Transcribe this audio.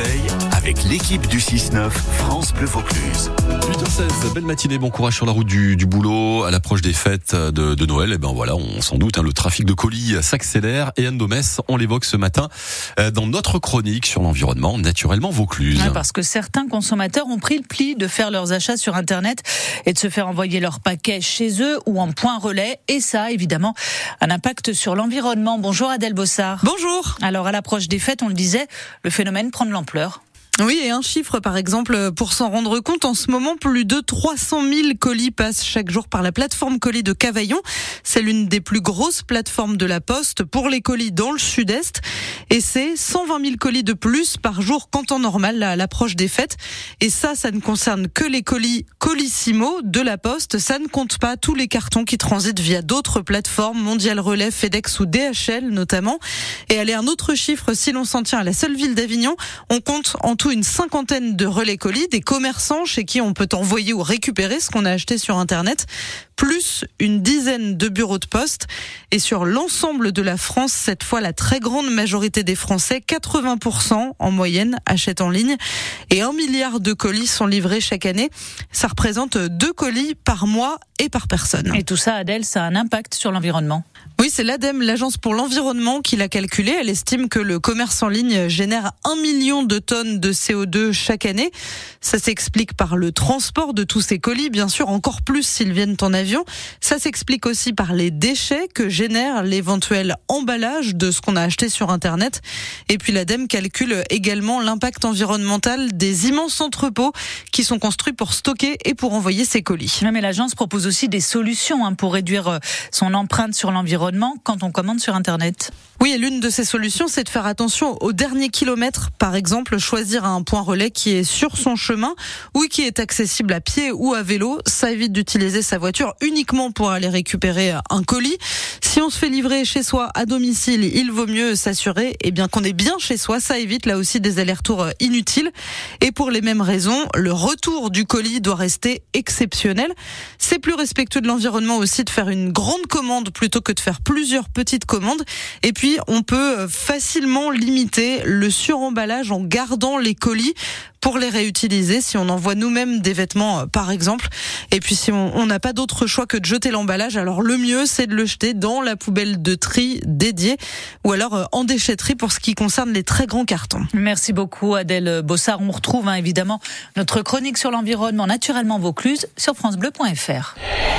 Yeah. Avec l'équipe du 6-9 France Bleu Vaucluse. 8h16, belle matinée, bon courage sur la route du, du boulot à l'approche des fêtes de, de Noël. Et ben voilà, on s'en doute, hein, le trafic de colis s'accélère. Et Anne Domès, on l'évoque ce matin euh, dans notre chronique sur l'environnement naturellement Vaucluse. Ouais, parce que certains consommateurs ont pris le pli de faire leurs achats sur Internet et de se faire envoyer leurs paquets chez eux ou en point relais. Et ça, évidemment, un impact sur l'environnement. Bonjour Adèle Bossard. Bonjour. Alors à l'approche des fêtes, on le disait, le phénomène prend de l'ampleur. Oui, et un chiffre par exemple pour s'en rendre compte, en ce moment, plus de 300 000 colis passent chaque jour par la plateforme colis de Cavaillon. C'est l'une des plus grosses plateformes de la Poste pour les colis dans le sud-est. Et c'est 120 000 colis de plus par jour qu'en temps normal à l'approche des fêtes. Et ça, ça ne concerne que les colis Colissimo de la Poste. Ça ne compte pas tous les cartons qui transitent via d'autres plateformes, Mondial Relais, FedEx ou DHL notamment. Et aller un autre chiffre, si l'on s'en tient à la seule ville d'Avignon, on compte en tout une cinquantaine de relais colis, des commerçants chez qui on peut envoyer ou récupérer ce qu'on a acheté sur Internet, plus une dizaine de bureaux de poste. Et sur l'ensemble de la France, cette fois, la très grande majorité des Français, 80% en moyenne, achètent en ligne. Et un milliard de colis sont livrés chaque année. Ça représente deux colis par mois et par personne. Et tout ça, Adèle, ça a un impact sur l'environnement. Oui, c'est l'ADEME, l'agence pour l'environnement, qui l'a calculé. Elle estime que le commerce en ligne génère un million de tonnes de CO2 chaque année. Ça s'explique par le transport de tous ces colis, bien sûr, encore plus s'ils viennent en avion. Ça s'explique aussi par les déchets que génère l'éventuel emballage de ce qu'on a acheté sur Internet. Et puis l'ADEME calcule également l'impact environnemental des immenses entrepôts qui sont construits pour stocker et pour envoyer ces colis. Mais l'agence propose aussi des solutions hein, pour réduire son empreinte sur l'environnement quand on commande sur Internet. Oui, et l'une de ces solutions, c'est de faire attention au dernier kilomètre. Par exemple, choisir un point relais qui est sur son chemin ou qui est accessible à pied ou à vélo. Ça évite d'utiliser sa voiture uniquement pour aller récupérer un colis. Si on se fait livrer chez soi à domicile, il vaut mieux s'assurer eh bien qu'on est bien chez soi. Ça évite là aussi des allers-retours inutiles. Et pour les mêmes raisons, le retour du colis doit rester exceptionnel. C'est plus respectueux de l'environnement aussi de faire une grande commande plutôt que de faire plusieurs petites commandes. Et puis, on peut facilement limiter le suremballage en gardant les colis pour les réutiliser si on envoie nous-mêmes des vêtements par exemple et puis si on n'a pas d'autre choix que de jeter l'emballage alors le mieux c'est de le jeter dans la poubelle de tri dédiée ou alors en déchetterie pour ce qui concerne les très grands cartons. Merci beaucoup Adèle Bossard, on retrouve hein, évidemment notre chronique sur l'environnement naturellement Vaucluse sur francebleu.fr.